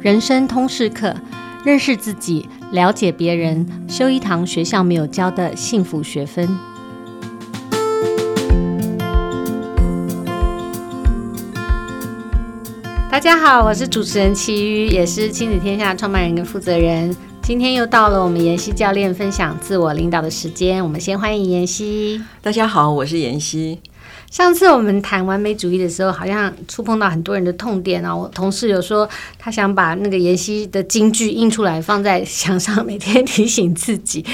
人生通识课，认识自己，了解别人，修一堂学校没有教的幸福学分。大家好，我是主持人齐瑜，也是亲子天下创办人跟负责人。今天又到了我们妍希教练分享自我领导的时间，我们先欢迎妍希。大家好，我是妍希。上次我们谈完美主义的时候，好像触碰到很多人的痛点啊。我同事有说，他想把那个妍希的金句印出来，放在墙上，每天提醒自己。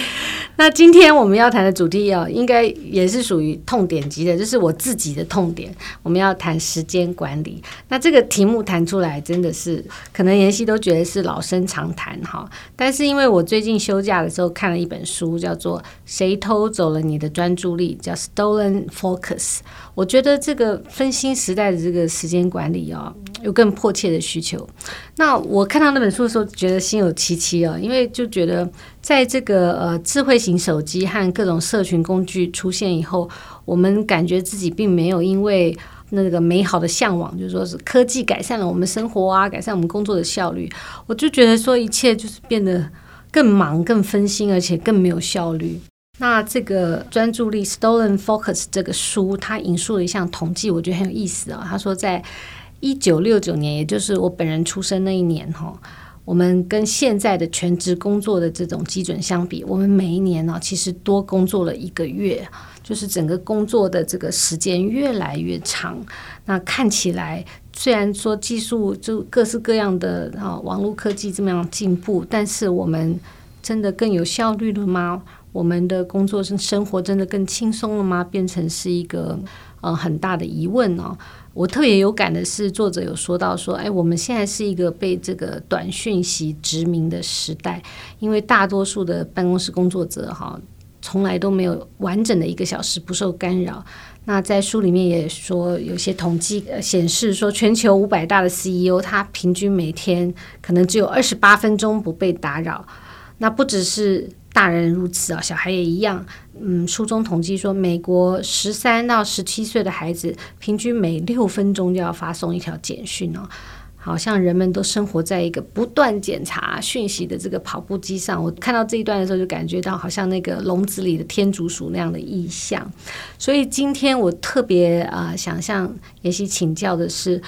那今天我们要谈的主题啊，应该也是属于痛点级的，就是我自己的痛点。我们要谈时间管理。那这个题目谈出来，真的是可能妍希都觉得是老生常谈哈。但是因为我最近休假的时候看了一本书，叫做《谁偷走了你的专注力》，叫《Stolen Focus》。我觉得这个分心时代的这个时间管理啊，有更迫切的需求。那我看到那本书的时候，觉得心有戚戚啊，因为就觉得在这个呃智慧型手机和各种社群工具出现以后，我们感觉自己并没有因为那个美好的向往，就说是科技改善了我们生活啊，改善我们工作的效率，我就觉得说一切就是变得更忙、更分心，而且更没有效率。那这个专注力 Stolen Focus 这个书，它引述了一项统计，我觉得很有意思啊、哦。他说，在一九六九年，也就是我本人出生那一年，哈，我们跟现在的全职工作的这种基准相比，我们每一年呢，其实多工作了一个月，就是整个工作的这个时间越来越长。那看起来，虽然说技术就各式各样的啊，网络科技这么样进步，但是我们真的更有效率了吗？我们的工作生生活真的更轻松了吗？变成是一个呃很大的疑问哦。我特别有感的是，作者有说到说，哎，我们现在是一个被这个短讯息殖民的时代，因为大多数的办公室工作者哈，从来都没有完整的一个小时不受干扰。那在书里面也说，有些统计显示说，全球五百大的 CEO 他平均每天可能只有二十八分钟不被打扰。那不只是。大人如此啊，小孩也一样。嗯，书中统计说，美国十三到十七岁的孩子平均每六分钟就要发送一条简讯哦。好像人们都生活在一个不断检查讯息的这个跑步机上。我看到这一段的时候，就感觉到好像那个笼子里的天竺鼠那样的意象。所以今天我特别啊、想向妍希请教的是。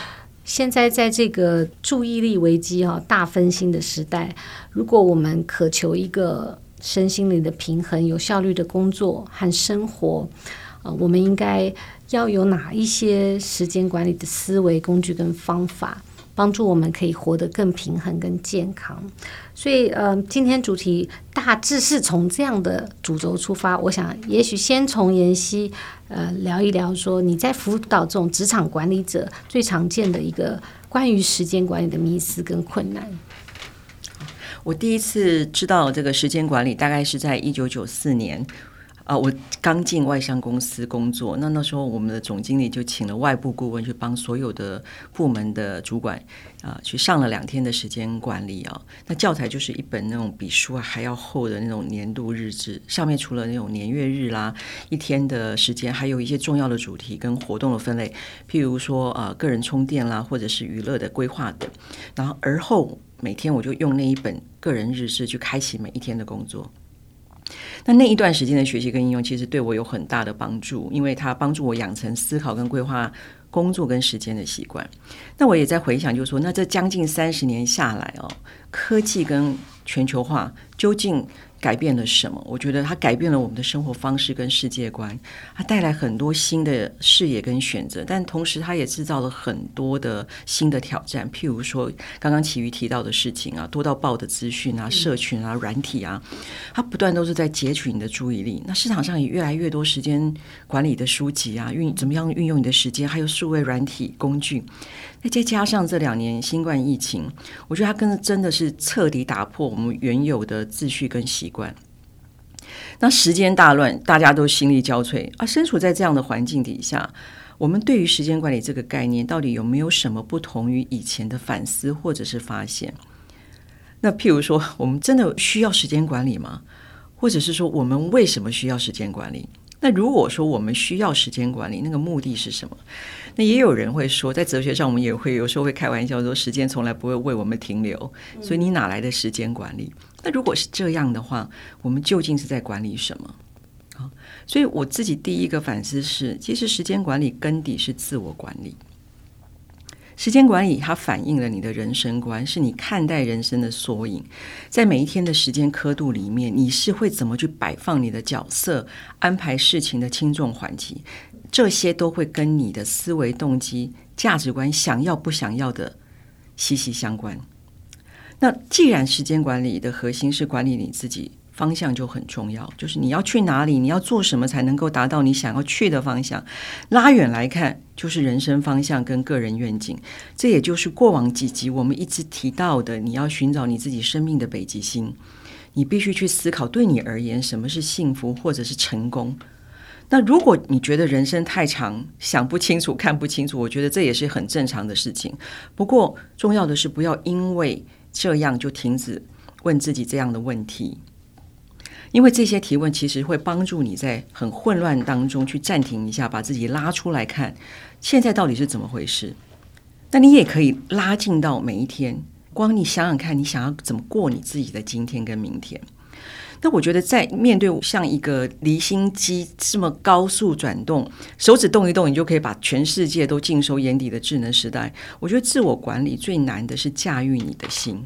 现在在这个注意力危机哈、大分心的时代，如果我们渴求一个身心灵的平衡、有效率的工作和生活，呃，我们应该要有哪一些时间管理的思维工具跟方法？帮助我们可以活得更平衡、更健康。所以，呃，今天主题大致是从这样的主轴出发。我想，也许先从妍希，呃，聊一聊，说你在辅导这种职场管理者最常见的一个关于时间管理的迷思跟困难。我第一次知道这个时间管理，大概是在一九九四年。啊，我刚进外商公司工作，那那时候我们的总经理就请了外部顾问去帮所有的部门的主管啊，去上了两天的时间管理啊。那教材就是一本那种比书还要厚的那种年度日志，上面除了那种年月日啦，一天的时间，还有一些重要的主题跟活动的分类，譬如说啊，个人充电啦，或者是娱乐的规划等。然后而后每天我就用那一本个人日志去开启每一天的工作。那那一段时间的学习跟应用，其实对我有很大的帮助，因为它帮助我养成思考跟规划工作跟时间的习惯。那我也在回想，就是说，那这将近三十年下来哦，科技跟全球化究竟改变了什么？我觉得它改变了我们的生活方式跟世界观，它带来很多新的视野跟选择，但同时它也制造了很多的新的挑战。譬如说，刚刚奇瑜提到的事情啊，多到爆的资讯啊、社群啊、软体啊，它不断都是在截取你的注意力。那市场上也越来越多时间管理的书籍啊，运怎么样运用你的时间，还有数位软体工具。再加上这两年新冠疫情，我觉得它跟真的是彻底打破我们原有的秩序跟习惯。那时间大乱，大家都心力交瘁啊！身处在这样的环境底下，我们对于时间管理这个概念，到底有没有什么不同于以前的反思或者是发现？那譬如说，我们真的需要时间管理吗？或者是说，我们为什么需要时间管理？那如果说我们需要时间管理，那个目的是什么？那也有人会说，在哲学上，我们也会有时候会开玩笑说，时间从来不会为我们停留，所以你哪来的时间管理？那如果是这样的话，我们究竟是在管理什么？啊，所以我自己第一个反思是，其实时间管理根底是自我管理。时间管理它反映了你的人生观，是你看待人生的缩影。在每一天的时间刻度里面，你是会怎么去摆放你的角色，安排事情的轻重缓急，这些都会跟你的思维动机、价值观、想要不想要的息息相关。那既然时间管理的核心是管理你自己。方向就很重要，就是你要去哪里，你要做什么才能够达到你想要去的方向。拉远来看，就是人生方向跟个人愿景。这也就是过往几集我们一直提到的，你要寻找你自己生命的北极星。你必须去思考，对你而言，什么是幸福或者是成功。那如果你觉得人生太长，想不清楚、看不清楚，我觉得这也是很正常的事情。不过重要的是，不要因为这样就停止问自己这样的问题。因为这些提问其实会帮助你在很混乱当中去暂停一下，把自己拉出来看，现在到底是怎么回事？那你也可以拉近到每一天，光你想想看，你想要怎么过你自己的今天跟明天？那我觉得在面对像一个离心机这么高速转动，手指动一动，你就可以把全世界都尽收眼底的智能时代，我觉得自我管理最难的是驾驭你的心，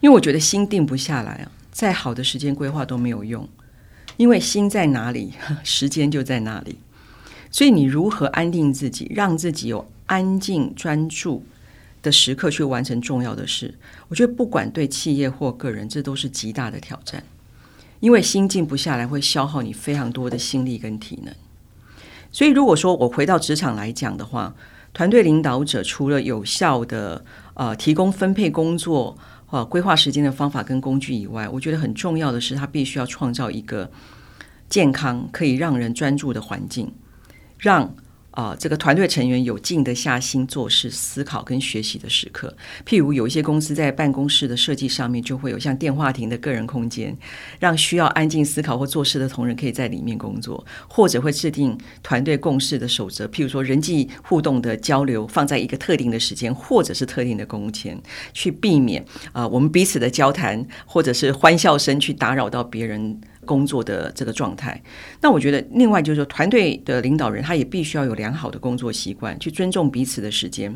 因为我觉得心定不下来啊。再好的时间规划都没有用，因为心在哪里，时间就在哪里。所以你如何安定自己，让自己有安静专注的时刻去完成重要的事？我觉得不管对企业或个人，这都是极大的挑战。因为心静不下来，会消耗你非常多的心力跟体能。所以如果说我回到职场来讲的话，团队领导者除了有效的呃提供分配工作。呃，规划时间的方法跟工具以外，我觉得很重要的是，他必须要创造一个健康、可以让人专注的环境，让。啊、这个团队成员有静得下心做事、思考跟学习的时刻。譬如有一些公司在办公室的设计上面，就会有像电话亭的个人空间，让需要安静思考或做事的同仁可以在里面工作，或者会制定团队共事的守则。譬如说，人际互动的交流放在一个特定的时间，或者是特定的空间，去避免啊、我们彼此的交谈或者是欢笑声去打扰到别人。工作的这个状态，那我觉得另外就是说，团队的领导人他也必须要有良好的工作习惯，去尊重彼此的时间，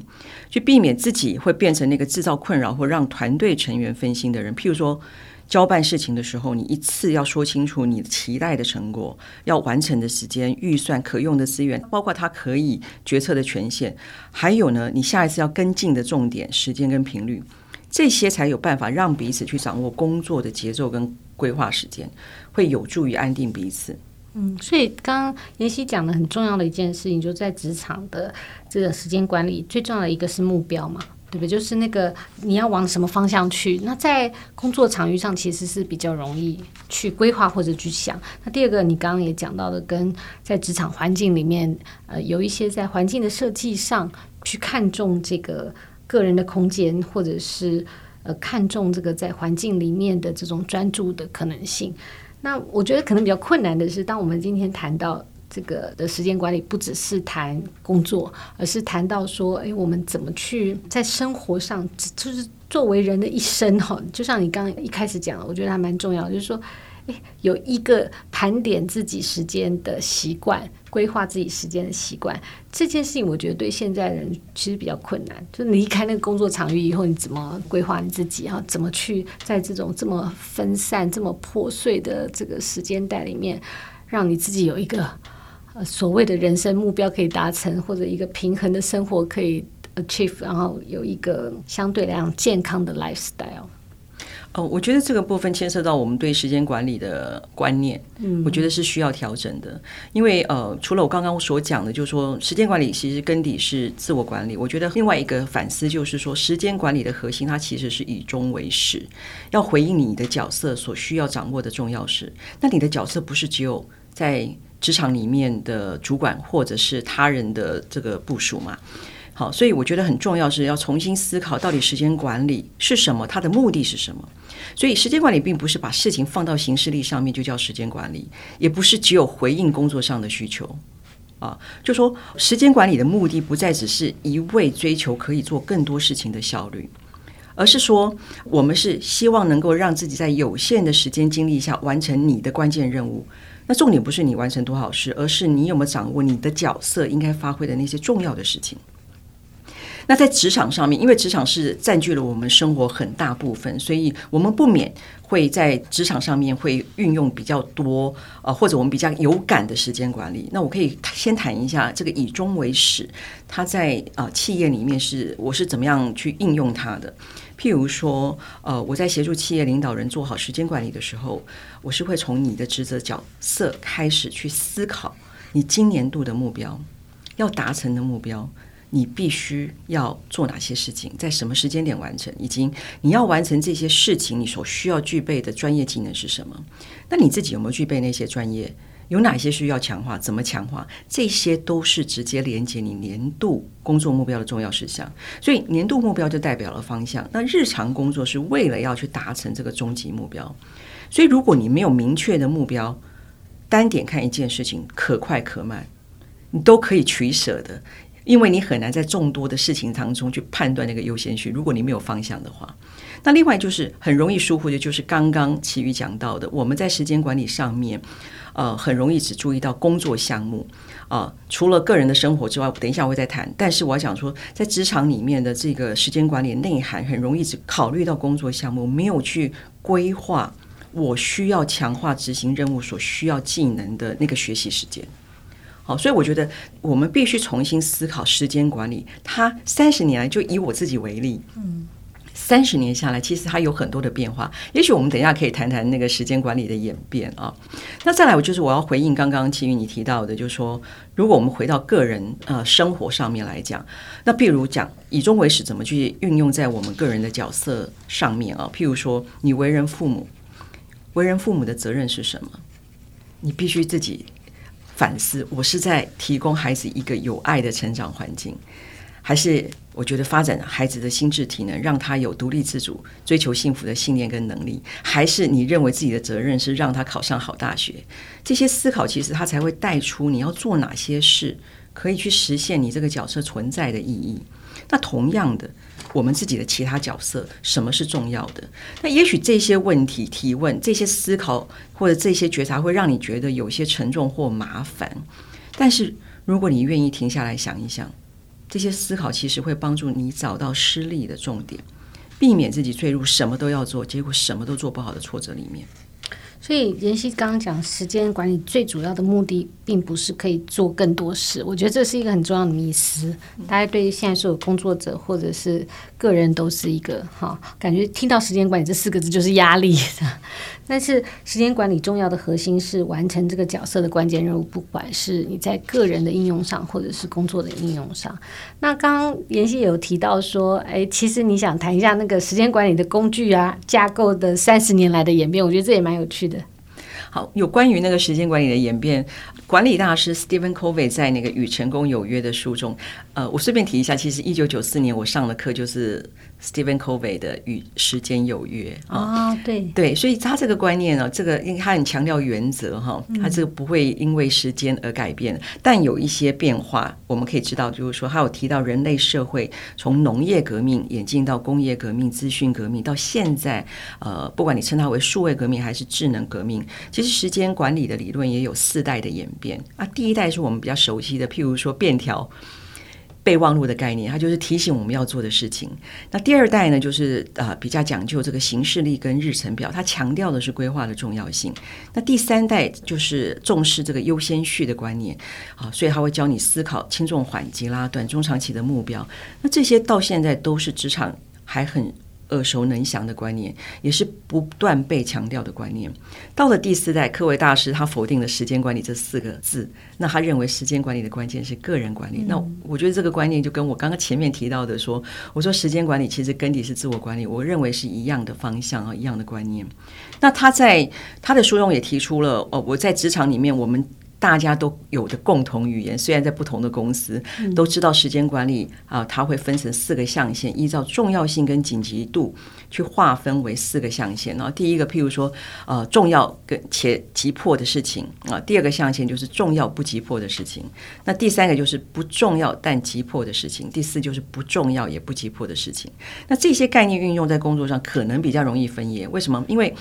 去避免自己会变成那个制造困扰或让团队成员分心的人。譬如说，交办事情的时候，你一次要说清楚你期待的成果、要完成的时间、预算、可用的资源，包括他可以决策的权限，还有呢，你下一次要跟进的重点、时间跟频率，这些才有办法让彼此去掌握工作的节奏跟规划时间。会有助于安定彼此。嗯，所以刚刚妍希讲的很重要的一件事情，就在职场的这个时间管理，最重要的一个是目标嘛，对不对？就是那个你要往什么方向去。那在工作场域上，其实是比较容易去规划或者去想。那第二个，你刚刚也讲到的，跟在职场环境里面，呃，有一些在环境的设计上去看重这个个人的空间，或者是呃看重这个在环境里面的这种专注的可能性。那我觉得可能比较困难的是，当我们今天谈到这个的时间管理，不只是谈工作，而是谈到说，哎，我们怎么去在生活上，就是作为人的一生哈，就像你刚刚一开始讲的，我觉得还蛮重要，就是说。有一个盘点自己时间的习惯，规划自己时间的习惯，这件事情我觉得对现在人其实比较困难。就离开那个工作场域以后，你怎么规划你自己？哈，怎么去在这种这么分散、这么破碎的这个时间带里面，让你自己有一个呃所谓的人生目标可以达成，或者一个平衡的生活可以 achieve，然后有一个相对来讲健康的 lifestyle。哦，我觉得这个部分牵涉到我们对时间管理的观念，嗯，我觉得是需要调整的。因为呃，除了我刚刚所讲的，就是说时间管理其实根底是自我管理。我觉得另外一个反思就是说，时间管理的核心它其实是以终为始，要回应你的角色所需要掌握的重要事。那你的角色不是只有在职场里面的主管或者是他人的这个部署嘛？好，所以我觉得很重要是要重新思考到底时间管理是什么，它的目的是什么。所以时间管理并不是把事情放到行事历上面就叫时间管理，也不是只有回应工作上的需求。啊，就说时间管理的目的不再只是一味追求可以做更多事情的效率，而是说我们是希望能够让自己在有限的时间精力下完成你的关键任务。那重点不是你完成多少事，而是你有没有掌握你的角色应该发挥的那些重要的事情。那在职场上面，因为职场是占据了我们生活很大部分，所以我们不免会在职场上面会运用比较多呃，或者我们比较有感的时间管理。那我可以先谈一下这个以终为始，它在呃企业里面是我是怎么样去应用它的。譬如说，呃，我在协助企业领导人做好时间管理的时候，我是会从你的职责角色开始去思考你今年度的目标，要达成的目标。你必须要做哪些事情，在什么时间点完成，以及你要完成这些事情，你所需要具备的专业技能是什么？那你自己有没有具备那些专业？有哪些需要强化？怎么强化？这些都是直接连接你年度工作目标的重要事项。所以年度目标就代表了方向。那日常工作是为了要去达成这个终极目标。所以如果你没有明确的目标，单点看一件事情，可快可慢，你都可以取舍的。因为你很难在众多的事情当中去判断那个优先序，如果你没有方向的话，那另外就是很容易疏忽的，就是刚刚琦瑜讲到的，我们在时间管理上面，呃，很容易只注意到工作项目啊、除了个人的生活之外，等一下我会再谈。但是我要讲说，在职场里面的这个时间管理内涵，很容易只考虑到工作项目，没有去规划我需要强化执行任务所需要技能的那个学习时间。好，所以我觉得我们必须重新思考时间管理。它三十年来，就以我自己为例，嗯，三十年下来，其实它有很多的变化。也许我们等一下可以谈谈那个时间管理的演变啊。那再来，我就是我要回应刚刚琦瑜你提到的，就是说，如果我们回到个人呃生活上面来讲，那譬如讲以终为始，怎么去运用在我们个人的角色上面啊？譬如说，你为人父母，为人父母的责任是什么？你必须自己。反思，我是在提供孩子一个有爱的成长环境，还是我觉得发展孩子的心智体能，让他有独立自主、追求幸福的信念跟能力？还是你认为自己的责任是让他考上好大学？这些思考其实他才会带出你要做哪些事，可以去实现你这个角色存在的意义。那同样的。我们自己的其他角色，什么是重要的？那也许这些问题提问、这些思考或者这些觉察，会让你觉得有些沉重或麻烦。但是，如果你愿意停下来想一想，这些思考其实会帮助你找到失力的重点，避免自己坠入什么都要做，结果什么都做不好的挫折里面。所以，妍希刚刚讲时间管理最主要的目的，并不是可以做更多事。我觉得这是一个很重要的迷思。大家对于现在所有工作者或者是个人都是一个哈，感觉听到时间管理这四个字就是压力的。但是，时间管理重要的核心是完成这个角色的关键任务，不管是你在个人的应用上，或者是工作的应用上。那刚刚妍希有提到说，哎，其实你想谈一下那个时间管理的工具啊，架构的三十年来的演变，我觉得这也蛮有趣的。好，有关于那个时间管理的演变，管理大师 Stephen Covey 在那个《与成功有约》的书中，呃，我顺便提一下，其实一九九四年我上的课就是 Stephen Covey 的《与时间有约》啊、哦，对对，所以他这个观念呢，这个因为他很强调原则哈，他这个不会因为时间而改变，嗯、但有一些变化，我们可以知道，就是说他有提到人类社会从农业革命演进到工业革命、资讯革命，到现在，呃，不管你称它为数位革命还是智能革命，其实。时间管理的理论也有四代的演变啊。第一代是我们比较熟悉的，譬如说便条备忘录的概念，它就是提醒我们要做的事情。那第二代呢，就是呃比较讲究这个行事历跟日程表，它强调的是规划的重要性。那第三代就是重视这个优先序的观念啊，所以他会教你思考轻重缓急啦、短中长期的目标。那这些到现在都是职场还很。耳熟能详的观念，也是不断被强调的观念。到了第四代，科维大师他否定了时间管理这四个字。那他认为时间管理的关键是个人管理。嗯、那我觉得这个观念就跟我刚刚前面提到的说，我说时间管理其实根底是自我管理，我认为是一样的方向啊，一样的观念。那他在他的书中也提出了，哦，我在职场里面，我们大家都有的共同语言，虽然在不同的公司，都知道时间管理啊，它会分成四个象限，依照重要性跟紧急度去划分为四个象限。然后第一个，譬如说，呃，重要跟且急迫的事情啊；第二个象限就是重要不急迫的事情；那第三个就是不重要但急迫的事情；第四就是不重要也不急迫的事情。那这些概念运用在工作上，可能比较容易分野。为什么？因为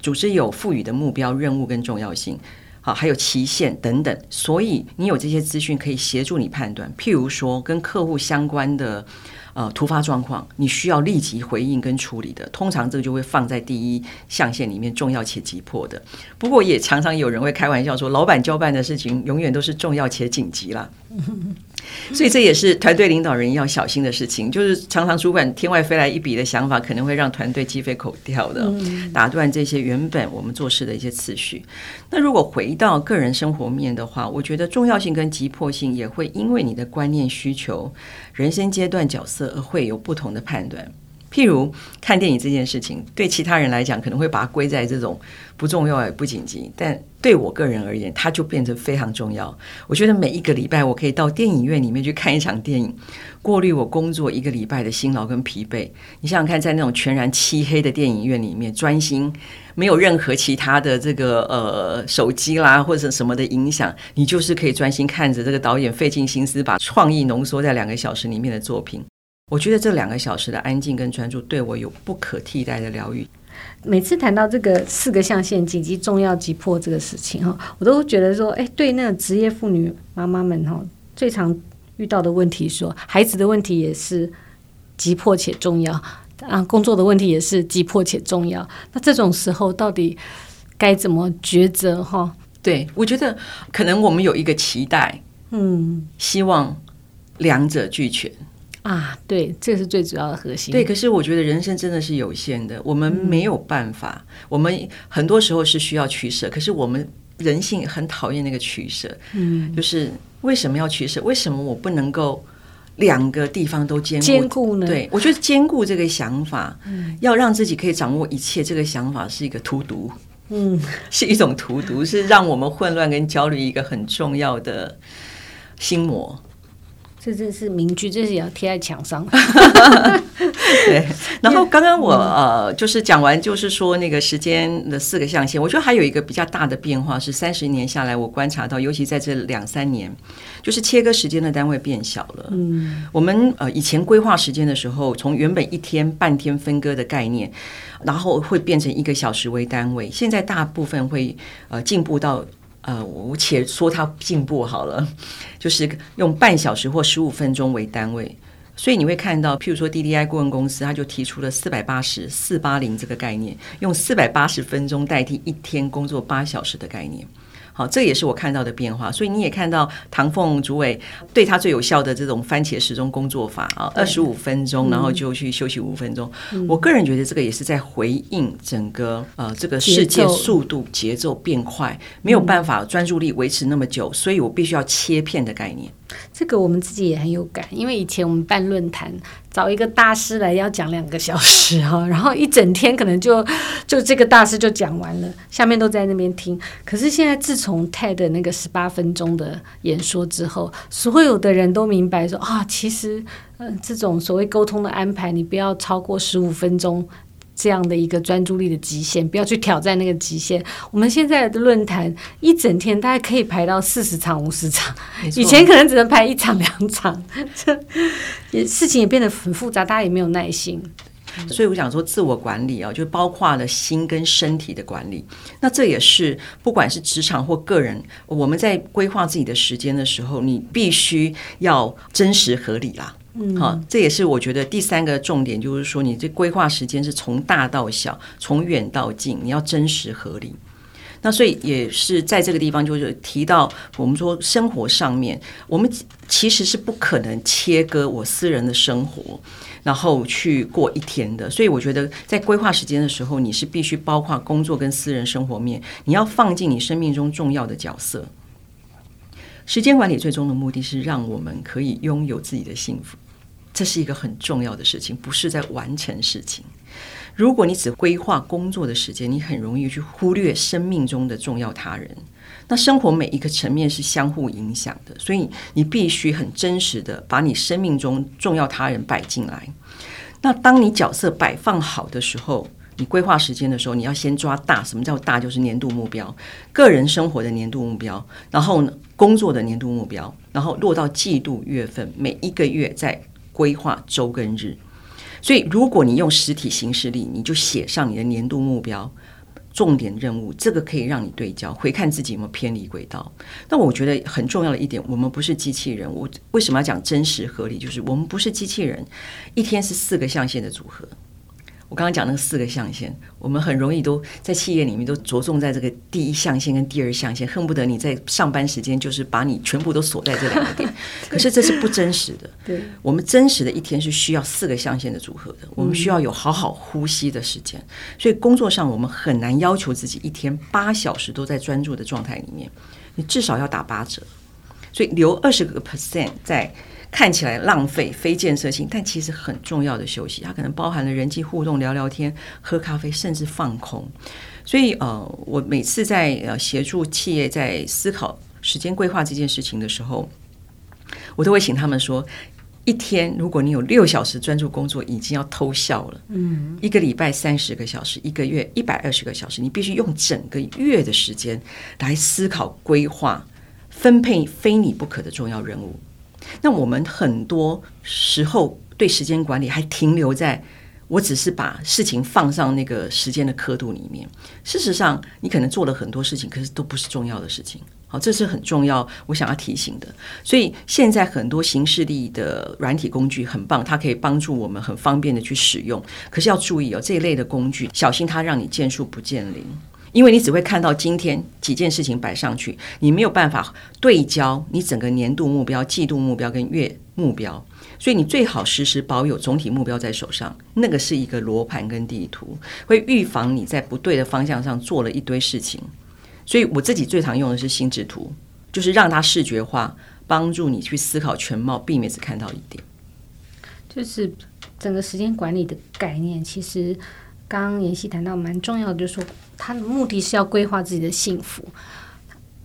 组织有赋予的目标、任务跟重要性。好，还有期限等等，所以你有这些资讯可以协助你判断。譬如说，跟客户相关的呃突发状况，你需要立即回应跟处理的，通常这个就会放在第一象限里面，重要且急迫的。不过也常常有人会开玩笑说，老板交办的事情永远都是重要且紧急啦。所以这也是团队领导人要小心的事情，就是常常主管天外飞来一笔的想法，可能会让团队鸡飞狗跳的，打断这些原本我们做事的一些次序。那如果回到个人生活面的话，我觉得重要性跟急迫性也会因为你的观念、需求、人生阶段、角色会有不同的判断。譬如看电影这件事情，对其他人来讲可能会把它归在这种不重要也不紧急，但对我个人而言，它就变成非常重要。我觉得每一个礼拜我可以到电影院里面去看一场电影，过滤我工作一个礼拜的辛劳跟疲惫。你想想看，在那种全然漆黑的电影院里面，专心没有任何其他的这个呃手机啦或者什么的影响，你就是可以专心看着这个导演费尽心思把创意浓缩在两个小时里面的作品。我觉得这两个小时的安静跟专注对我有不可替代的疗愈。每次谈到这个四个象限，紧急、重要、急迫这个事情哈，我都觉得说，哎，对那个职业妇女妈妈们哈，最常遇到的问题说，孩子的问题也是急迫且重要啊，工作的问题也是急迫且重要。那这种时候到底该怎么抉择哈？对，我觉得可能我们有一个期待，嗯，希望两者俱全。啊，对，这是最主要的核心。对，可是我觉得人生真的是有限的，我们没有办法，嗯、我们很多时候是需要取舍。可是我们人性很讨厌那个取舍，嗯，就是为什么要取舍？为什么我不能够两个地方都兼顾？兼顾呢？对，我觉得兼顾这个想法，嗯，要让自己可以掌握一切，这个想法是一个荼毒，嗯，是一种荼毒，是让我们混乱跟焦虑一个很重要的心魔。这真是名句，这是也要贴在墙上。对，然后刚刚我呃，就是讲完，就是说那个时间的四个象限，我觉得还有一个比较大的变化是，三十年下来我观察到，尤其在这两三年，就是切割时间的单位变小了。嗯，我们呃以前规划时间的时候，从原本一天半天分割的概念，然后会变成一个小时为单位，现在大部分会呃进步到。呃，我且说它进步好了，就是用半小时或十五分钟为单位，所以你会看到，譬如说 DDI 顾问公司，他就提出了四百八十四八零这个概念，用四百八十分钟代替一天工作八小时的概念。好，这也是我看到的变化。所以你也看到唐凤主委对他最有效的这种番茄时钟工作法啊，二十五分钟，然后就去休息五分钟。嗯、我个人觉得这个也是在回应整个呃这个世界速度节奏变快，没有办法专注力维持那么久，所以我必须要切片的概念。这个我们自己也很有感，因为以前我们办论坛，找一个大师来要讲两个小时哈，然后一整天可能就 就这个大师就讲完了，下面都在那边听。可是现在自从 TED 那个十八分钟的演说之后，所有的人都明白说啊，其实嗯、这种所谓沟通的安排，你不要超过十五分钟。这样的一个专注力的极限，不要去挑战那个极限。我们现在的论坛一整天大概可以排到四十场、五十场，以前可能只能排一场、两场，这也事情也变得很复杂，大家也没有耐心。所以我想说，自我管理啊，就包括了心跟身体的管理。那这也是不管是职场或个人，我们在规划自己的时间的时候，你必须要真实合理啦。嗯，好，这也是我觉得第三个重点，就是说你这规划时间是从大到小，从远到近，你要真实合理。那所以也是在这个地方，就是提到我们说生活上面，我们其实是不可能切割我私人的生活，然后去过一天的。所以我觉得在规划时间的时候，你是必须包括工作跟私人生活面，你要放进你生命中重要的角色。时间管理最终的目的是让我们可以拥有自己的幸福，这是一个很重要的事情，不是在完成事情。如果你只规划工作的时间，你很容易去忽略生命中的重要他人。那生活每一个层面是相互影响的，所以你必须很真实的把你生命中重要他人摆进来。那当你角色摆放好的时候，你规划时间的时候，你要先抓大。什么叫大？就是年度目标，个人生活的年度目标，然后呢，工作的年度目标，然后落到季度、月份，每一个月再规划周跟日。所以，如果你用实体形式力，你就写上你的年度目标、重点任务，这个可以让你对焦，回看自己有没有偏离轨道。那我觉得很重要的一点，我们不是机器人。我为什么要讲真实合理？就是我们不是机器人，一天是四个象限的组合。我刚刚讲那个四个象限，我们很容易都在企业里面都着重在这个第一象限跟第二象限，恨不得你在上班时间就是把你全部都锁在这两个点。可是这是不真实的。对，我们真实的一天是需要四个象限的组合的。我们需要有好好呼吸的时间。所以工作上我们很难要求自己一天八小时都在专注的状态里面，你至少要打八折。所以留二十个 percent 在。看起来浪费、非建设性，但其实很重要的休息，它可能包含了人际互动、聊聊天、喝咖啡，甚至放空。所以，呃，我每次在呃协助企业在思考时间规划这件事情的时候，我都会请他们说：一天如果你有六小时专注工作，已经要偷笑了。嗯，一个礼拜三十个小时，一个月一百二十个小时，你必须用整个月的时间来思考、规划、分配非你不可的重要任务。那我们很多时候对时间管理还停留在，我只是把事情放上那个时间的刻度里面。事实上，你可能做了很多事情，可是都不是重要的事情。好，这是很重要，我想要提醒的。所以现在很多形式力的软体工具很棒，它可以帮助我们很方便的去使用。可是要注意哦，这一类的工具，小心它让你见树不见林。因为你只会看到今天几件事情摆上去，你没有办法对焦你整个年度目标、季度目标跟月目标，所以你最好时时保有总体目标在手上。那个是一个罗盘跟地图，会预防你在不对的方向上做了一堆事情。所以我自己最常用的是心智图，就是让它视觉化，帮助你去思考全貌，避免只看到一点。就是整个时间管理的概念，其实。刚刚妍希谈到蛮重要的，就是说他的目的是要规划自己的幸福，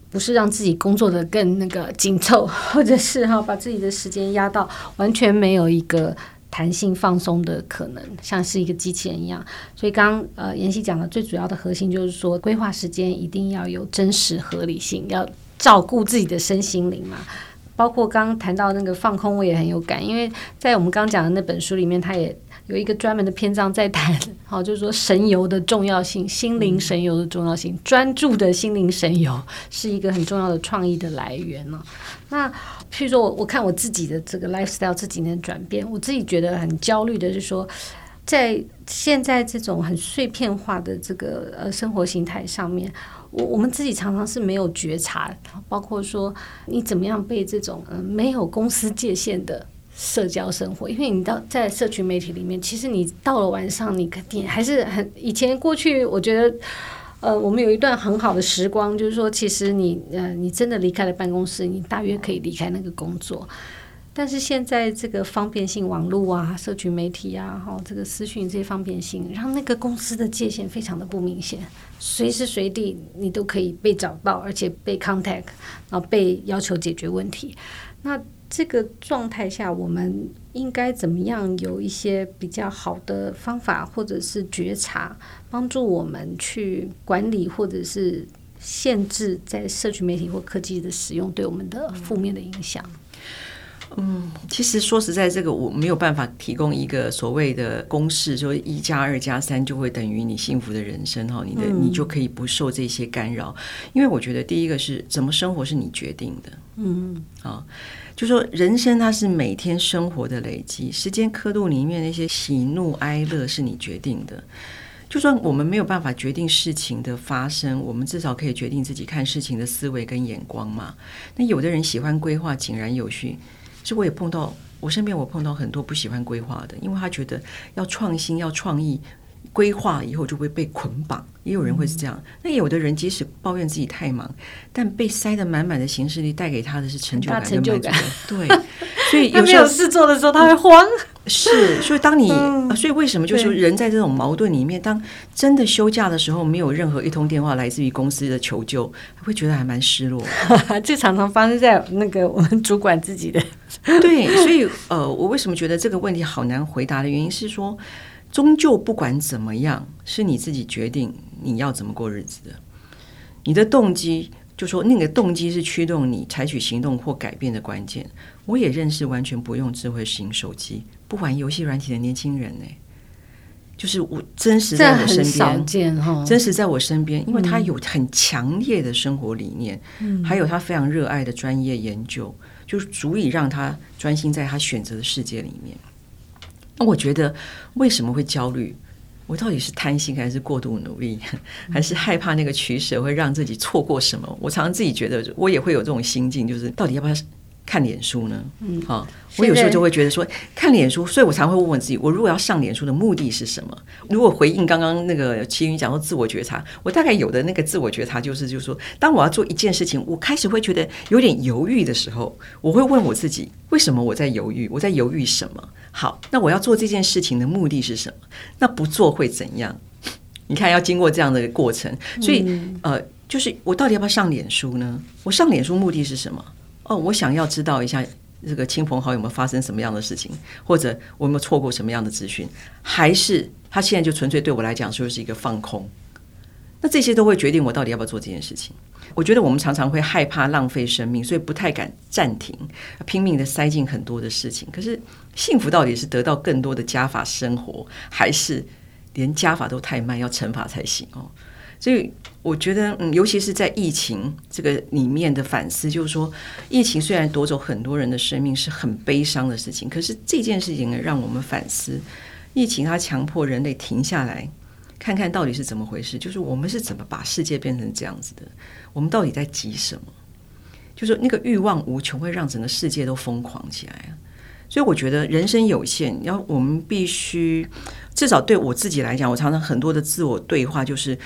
不是让自己工作的更那个紧凑，或者是哈把自己的时间压到完全没有一个弹性放松的可能，像是一个机器人一样。所以刚呃妍希讲的最主要的核心就是说，规划时间一定要有真实合理性，要照顾自己的身心灵嘛。包括刚谈到那个放空，我也很有感，因为在我们刚讲的那本书里面，他也。有一个专门的篇章在谈，好，就是说神游的重要性，心灵神游的重要性，专注的心灵神游是一个很重要的创意的来源呢。那譬如说我我看我自己的这个 lifestyle 这几年转变，我自己觉得很焦虑的是说，在现在这种很碎片化的这个呃生活形态上面，我我们自己常常是没有觉察，包括说你怎么样被这种呃没有公司界限的。社交生活，因为你到在社群媒体里面，其实你到了晚上，你肯定还是很以前过去，我觉得，呃，我们有一段很好的时光，就是说，其实你呃，你真的离开了办公室，你大约可以离开那个工作。但是现在这个方便性网络啊，社群媒体啊，哈，这个私讯这些方便性，让那个公司的界限非常的不明显，随时随地你都可以被找到，而且被 contact，然后被要求解决问题，那。这个状态下，我们应该怎么样有一些比较好的方法，或者是觉察，帮助我们去管理，或者是限制在社群媒体或科技的使用对我们的负面的影响？嗯，其实说实在，这个我没有办法提供一个所谓的公式，说一加二加三就会等于你幸福的人生哈，你的你就可以不受这些干扰。因为我觉得第一个是怎么生活是你决定的，嗯，啊。就说人生它是每天生活的累积，时间刻度里面那些喜怒哀乐是你决定的。就算我们没有办法决定事情的发生，我们至少可以决定自己看事情的思维跟眼光嘛。那有的人喜欢规划井然有序，其实我也碰到，我身边我碰到很多不喜欢规划的，因为他觉得要创新要创意。规划以后就会被捆绑，也有人会是这样。那有的人即使抱怨自己太忙，但被塞得满满的行事历带给他的是成就感跟满足感。对，所以有没有事做的时候，他会慌。是，所以当你，嗯、所以为什么就是人在这种矛盾里面，当真的休假的时候，没有任何一通电话来自于公司的求救，会觉得还蛮失落。这常常发生在那个我们主管自己的。对，所以呃，我为什么觉得这个问题好难回答的原因是说，终究不管怎么样，是你自己决定你要怎么过日子的，你的动机。就说那个动机是驱动你采取行动或改变的关键。我也认识完全不用智慧型手机、不玩游戏软体的年轻人呢，就是我真实在我身边，真实在我身边，因为他有很强烈的生活理念，嗯、还有他非常热爱的专业研究，就是足以让他专心在他选择的世界里面。那我觉得为什么会焦虑？我到底是贪心还是过度努力，还是害怕那个取舍会让自己错过什么？我常常自己觉得，我也会有这种心境，就是到底要不要看脸书呢？嗯，好，我有时候就会觉得说看脸书，所以我常会问问自己，我如果要上脸书的目的是什么？如果回应刚刚那个齐云讲说自我觉察，我大概有的那个自我觉察就是，就是说，当我要做一件事情，我开始会觉得有点犹豫的时候，我会问我自己，为什么我在犹豫？我在犹豫什么？好，那我要做这件事情的目的是什么？那不做会怎样？你看，要经过这样的过程，所以呃，就是我到底要不要上脸书呢？我上脸书目的是什么？哦，我想要知道一下这个亲朋好友有没有发生什么样的事情，或者我有没有错过什么样的资讯，还是他现在就纯粹对我来讲就是一个放空？那这些都会决定我到底要不要做这件事情。我觉得我们常常会害怕浪费生命，所以不太敢暂停，拼命的塞进很多的事情。可是幸福到底是得到更多的加法生活，还是连加法都太慢，要乘法才行哦？所以我觉得，嗯，尤其是在疫情这个里面的反思，就是说，疫情虽然夺走很多人的生命，是很悲伤的事情，可是这件事情呢，让我们反思，疫情它强迫人类停下来，看看到底是怎么回事，就是我们是怎么把世界变成这样子的，我们到底在急什么？就是那个欲望无穷，会让整个世界都疯狂起来啊！所以我觉得人生有限，要我们必须，至少对我自己来讲，我常常很多的自我对话就是。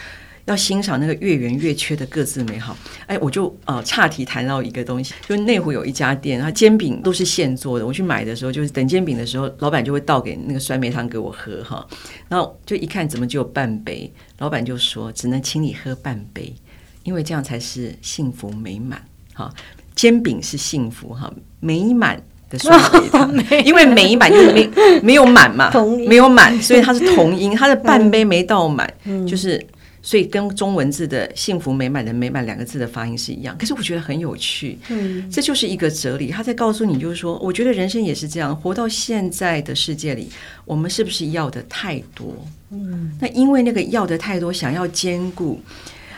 要欣赏那个月圆月缺的各自美好。哎，我就呃岔题谈到一个东西，就内湖有一家店，它煎饼都是现做的。我去买的时候，就是等煎饼的时候，老板就会倒给那个酸梅汤给我喝哈。然后就一看，怎么只有半杯？老板就说，只能请你喝半杯，因为这样才是幸福美满哈。煎饼是幸福哈，美满 因为美满就是没没有满嘛，没有满，所以它是同音，它的半杯没倒满，就是。所以跟中文字的“幸福美满”的“美满”两个字的发音是一样，可是我觉得很有趣。嗯，这就是一个哲理，他在告诉你，就是说，我觉得人生也是这样，活到现在的世界里，我们是不是要的太多？嗯，那因为那个要的太多，想要兼顾。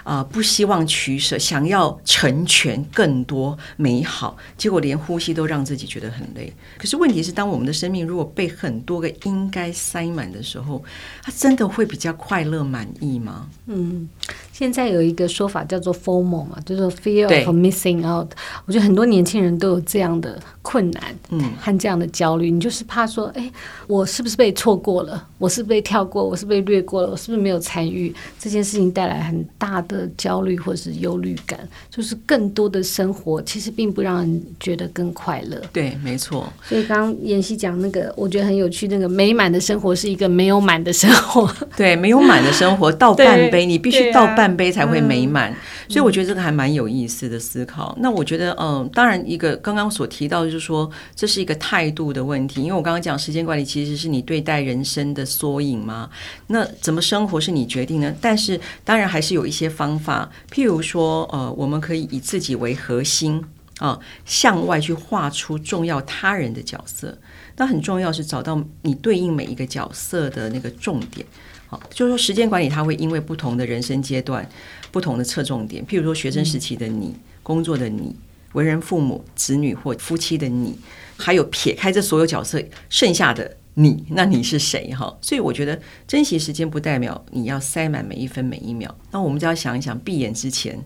啊、呃，不希望取舍，想要成全更多美好，结果连呼吸都让自己觉得很累。可是问题是，当我们的生命如果被很多个应该塞满的时候，它真的会比较快乐满意吗？嗯，现在有一个说法叫做 “formal” 嘛，就是 Fear of Missing Out。我觉得很多年轻人都有这样的困难，嗯，和这样的焦虑。你就是怕说，哎，我是不是被错过了？我是不是被跳过？我是不是被略过了？我是不是没有参与这件事情，带来很大的。的焦虑或是忧虑感，就是更多的生活其实并不让人觉得更快乐。对，没错。所以刚刚妍希讲那个，我觉得很有趣。那个美满的生活是一个没有满的生活。对，没有满的生活倒 半杯，你必须倒半杯才会美满。啊嗯、所以我觉得这个还蛮有意思的思考。那我觉得，嗯，当然一个刚刚所提到的就是说，这是一个态度的问题。因为我刚刚讲时间管理其实是你对待人生的缩影嘛。那怎么生活是你决定的，但是当然还是有一些方。方法，譬如说，呃，我们可以以自己为核心啊，向外去画出重要他人的角色。那很重要是找到你对应每一个角色的那个重点。好，就是说时间管理，它会因为不同的人生阶段、不同的侧重点。譬如说学生时期的你、工作的你、为人父母、子女或夫妻的你，还有撇开这所有角色，剩下的。你，那你是谁哈？所以我觉得珍惜时间不代表你要塞满每一分每一秒。那我们就要想一想，闭眼之前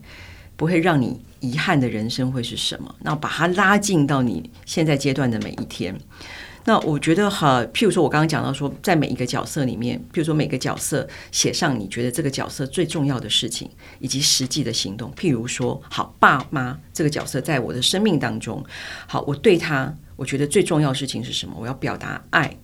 不会让你遗憾的人生会是什么？那把它拉近到你现在阶段的每一天。那我觉得哈，譬如说我刚刚讲到说，在每一个角色里面，譬如说每个角色写上你觉得这个角色最重要的事情以及实际的行动。譬如说，好，爸妈这个角色在我的生命当中，好，我对他。我觉得最重要的事情是什么？我要表达爱。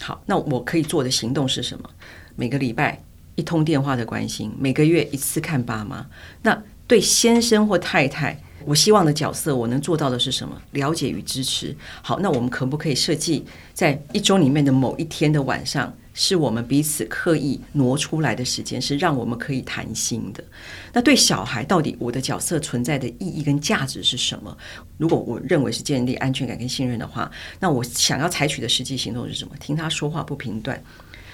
好，那我可以做的行动是什么？每个礼拜一通电话的关心，每个月一次看爸妈。那对先生或太太，我希望的角色，我能做到的是什么？了解与支持。好，那我们可不可以设计在一周里面的某一天的晚上？是我们彼此刻意挪出来的时间，是让我们可以谈心的。那对小孩，到底我的角色存在的意义跟价值是什么？如果我认为是建立安全感跟信任的话，那我想要采取的实际行动是什么？听他说话不评断。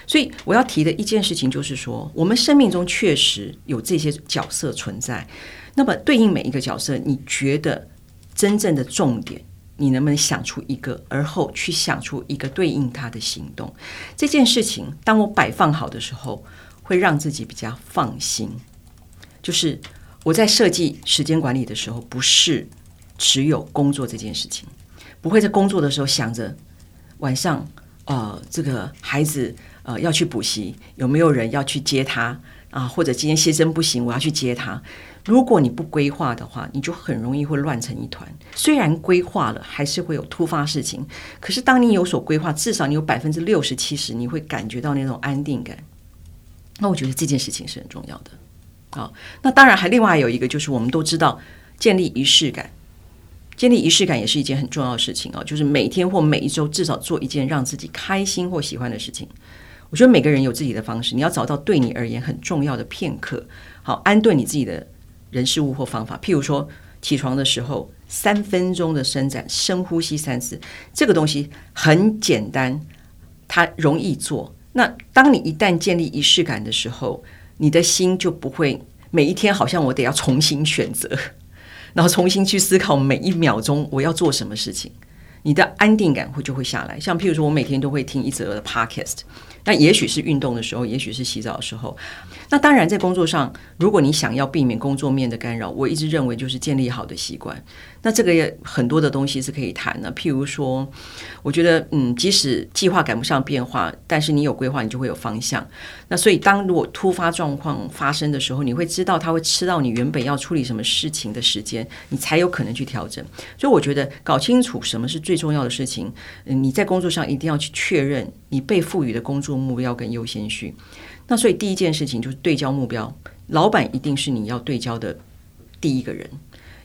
所以我要提的一件事情就是说，我们生命中确实有这些角色存在。那么对应每一个角色，你觉得真正的重点？你能不能想出一个，而后去想出一个对应他的行动？这件事情，当我摆放好的时候，会让自己比较放心。就是我在设计时间管理的时候，不是只有工作这件事情，不会在工作的时候想着晚上，呃，这个孩子呃要去补习，有没有人要去接他啊？或者今天先生不行，我要去接他。如果你不规划的话，你就很容易会乱成一团。虽然规划了，还是会有突发事情。可是当你有所规划，至少你有百分之六十七十，你会感觉到那种安定感。那我觉得这件事情是很重要的。好，那当然还另外有一个，就是我们都知道建立仪式感，建立仪式感也是一件很重要的事情啊。就是每天或每一周至少做一件让自己开心或喜欢的事情。我觉得每个人有自己的方式，你要找到对你而言很重要的片刻，好安顿你自己的。人事物或方法，譬如说起床的时候三分钟的伸展，深呼吸三次，这个东西很简单，它容易做。那当你一旦建立仪式感的时候，你的心就不会每一天好像我得要重新选择，然后重新去思考每一秒钟我要做什么事情，你的安定感会就会下来。像譬如说我每天都会听一则的 podcast。那也许是运动的时候，也许是洗澡的时候。那当然，在工作上，如果你想要避免工作面的干扰，我一直认为就是建立好的习惯。那这个也很多的东西是可以谈的，譬如说，我觉得，嗯，即使计划赶不上变化，但是你有规划，你就会有方向。那所以，当如果突发状况发生的时候，你会知道它会吃到你原本要处理什么事情的时间，你才有可能去调整。所以，我觉得搞清楚什么是最重要的事情，嗯，你在工作上一定要去确认你被赋予的工作目标跟优先序。那所以，第一件事情就是对焦目标，老板一定是你要对焦的第一个人。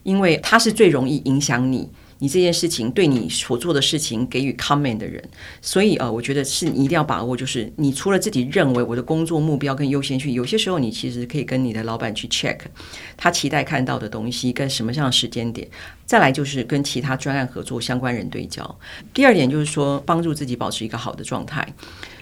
因为他是最容易影响你，你这件事情对你所做的事情给予 comment 的人，所以呃，我觉得是你一定要把握，就是你除了自己认为我的工作目标跟优先序，有些时候你其实可以跟你的老板去 check 他期待看到的东西跟什么样的时间点，再来就是跟其他专案合作相关人对焦。第二点就是说，帮助自己保持一个好的状态。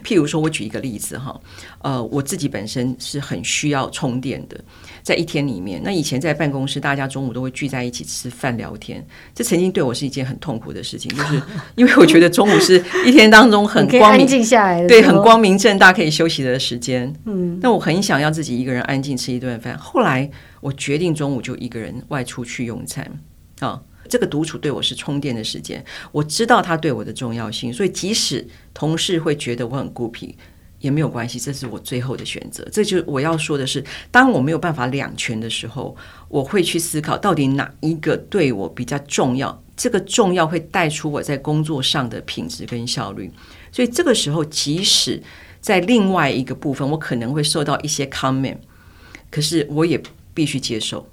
譬如说，我举一个例子哈，呃，我自己本身是很需要充电的，在一天里面。那以前在办公室，大家中午都会聚在一起吃饭聊天，这曾经对我是一件很痛苦的事情，就是 因为我觉得中午是一天当中很光明、静下来的，对，很光明正大可以休息的时间。嗯，那我很想要自己一个人安静吃一顿饭。后来我决定中午就一个人外出去用餐啊。这个独处对我是充电的时间，我知道它对我的重要性，所以即使同事会觉得我很孤僻，也没有关系，这是我最后的选择。这就我要说的是，当我没有办法两全的时候，我会去思考到底哪一个对我比较重要。这个重要会带出我在工作上的品质跟效率，所以这个时候，即使在另外一个部分，我可能会受到一些 comment，可是我也必须接受。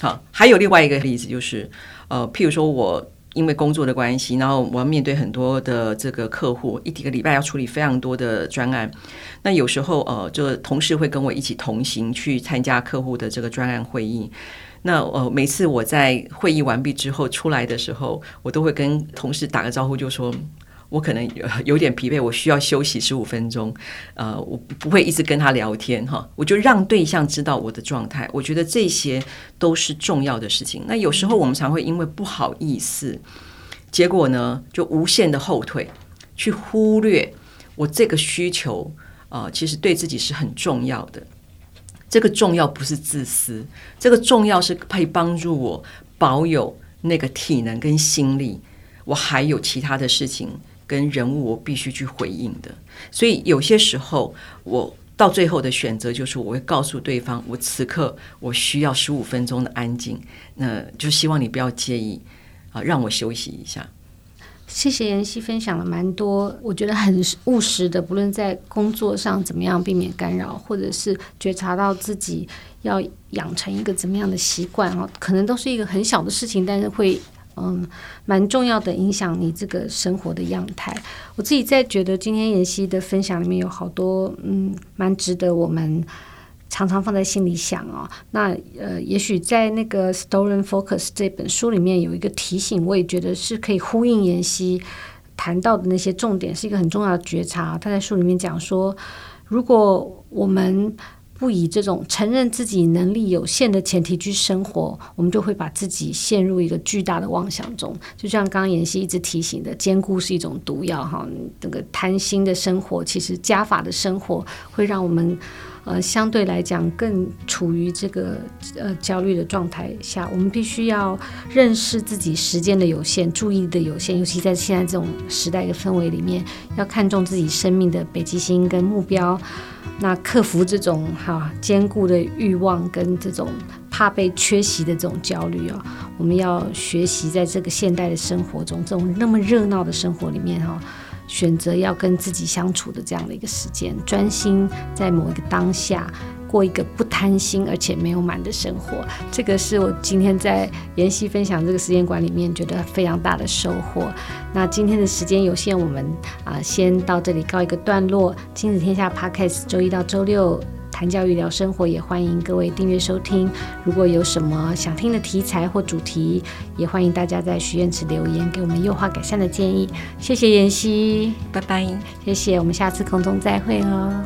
好，还有另外一个例子就是。呃，譬如说，我因为工作的关系，然后我要面对很多的这个客户，一个礼拜要处理非常多的专案。那有时候，呃，这个同事会跟我一起同行去参加客户的这个专案会议。那呃，每次我在会议完毕之后出来的时候，我都会跟同事打个招呼，就说。我可能有点疲惫，我需要休息十五分钟。呃，我不会一直跟他聊天哈，我就让对象知道我的状态。我觉得这些都是重要的事情。那有时候我们常会因为不好意思，结果呢就无限的后退，去忽略我这个需求啊，呃，其实对自己是很重要的。这个重要不是自私，这个重要是可以帮助我保有那个体能跟心力。我还有其他的事情。跟人物我必须去回应的，所以有些时候我到最后的选择就是我会告诉对方，我此刻我需要十五分钟的安静，那就希望你不要介意啊，让我休息一下。谢谢妍希分享了蛮多，我觉得很务实的，不论在工作上怎么样避免干扰，或者是觉察到自己要养成一个怎么样的习惯哦，可能都是一个很小的事情，但是会嗯蛮重要的影响你这个生活的样态。我自己在觉得今天妍希的分享里面有好多嗯蛮值得我们。常常放在心里想哦，那呃，也许在那个《Stolen Focus》这本书里面有一个提醒，我也觉得是可以呼应妍希谈到的那些重点，是一个很重要的觉察。他在书里面讲说，如果我们不以这种承认自己能力有限的前提去生活，我们就会把自己陷入一个巨大的妄想中。就像刚刚妍希一直提醒的，兼顾是一种毒药哈，那个贪心的生活，其实加法的生活会让我们。呃，相对来讲，更处于这个呃焦虑的状态下，我们必须要认识自己时间的有限、注意力的有限，尤其在现在这种时代的氛围里面，要看重自己生命的北极星跟目标，那克服这种哈坚固的欲望跟这种怕被缺席的这种焦虑啊，我们要学习在这个现代的生活中，这种那么热闹的生活里面哈。选择要跟自己相处的这样的一个时间，专心在某一个当下过一个不贪心而且没有满的生活，这个是我今天在妍希分享这个时间管里面觉得非常大的收获。那今天的时间有限，我们啊、先到这里告一个段落。亲子天下 Podcast 周一到周六。谈教育聊生活，也欢迎各位订阅收听。如果有什么想听的题材或主题，也欢迎大家在许愿池留言，给我们优化改善的建议。谢谢妍希，拜拜。谢谢，我们下次空中再会哦。